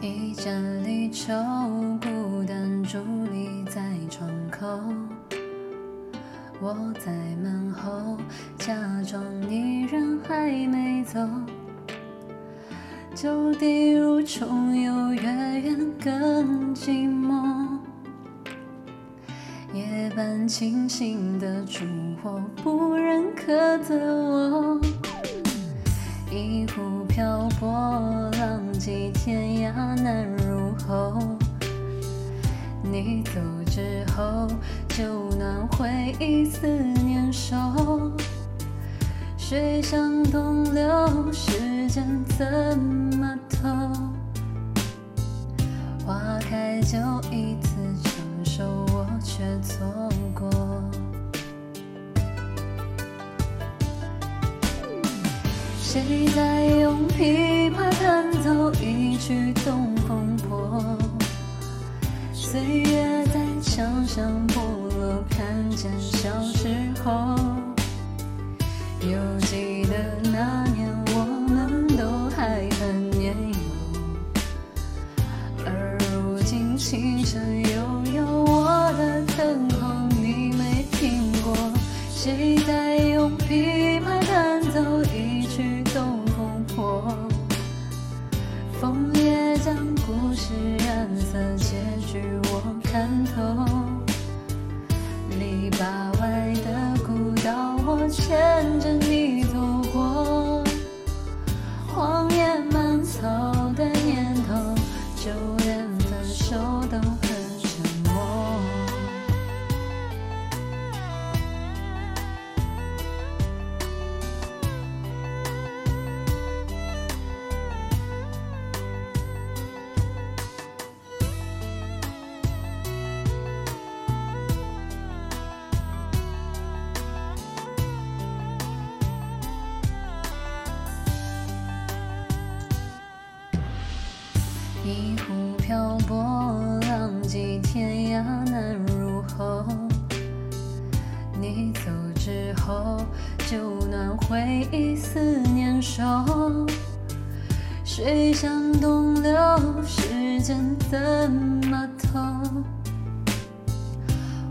一盏离愁，孤单伫立在窗口。我在门后，假装你人还没走。旧地如重游，越远更寂寞。夜半清醒的烛火，不忍苛责我。一壶漂泊，浪迹天涯难入喉。你走之后，就暖回忆思念收。水向东流，时间怎么偷？花开就一次成熟，我却错过。谁在用琵琶弹奏一曲《东风破》？岁月在墙上剥落，看见小时候。犹记得那年，我们都还很年幼。而如今，青春一壶漂泊，浪迹天涯难入喉。你走之后，就暖回忆思念瘦。水向东流，时间怎么偷？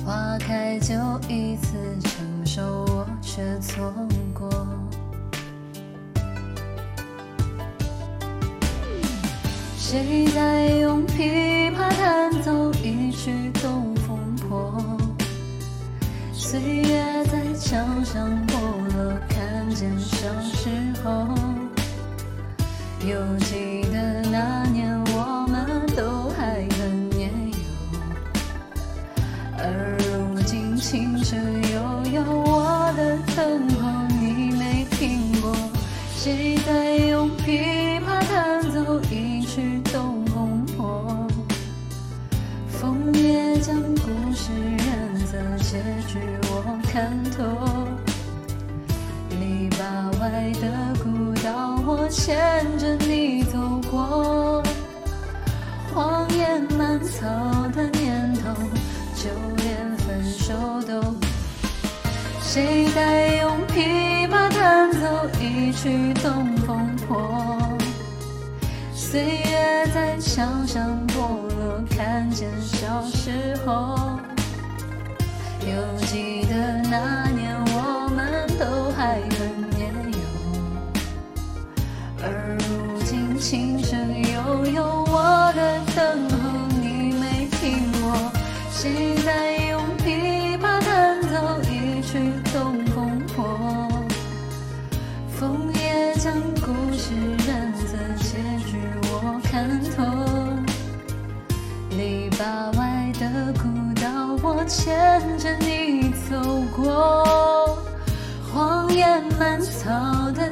花开就一次成熟，我却错过。谁在用琵琶弹奏一曲《东风破》？岁月在墙上剥落，看见小时候。犹记得那年，我们都还很年幼。而如今，青春悠悠，我的等候你没听过。谁在结局我看透。篱笆外的古道，我牵着你走过。荒野蔓草的年头，就连分手都。谁在用琵琶弹奏一曲《东风破》？岁月在墙上剥落，看见小时候。记得那年，我们都还很年幼。而如今，青春悠悠，我的等候你没听过。谁在用琵琶弹奏一曲《东风破》？枫叶将故事染色，结局我看透。篱笆外的古道，我牵着你过。荒野蔓草的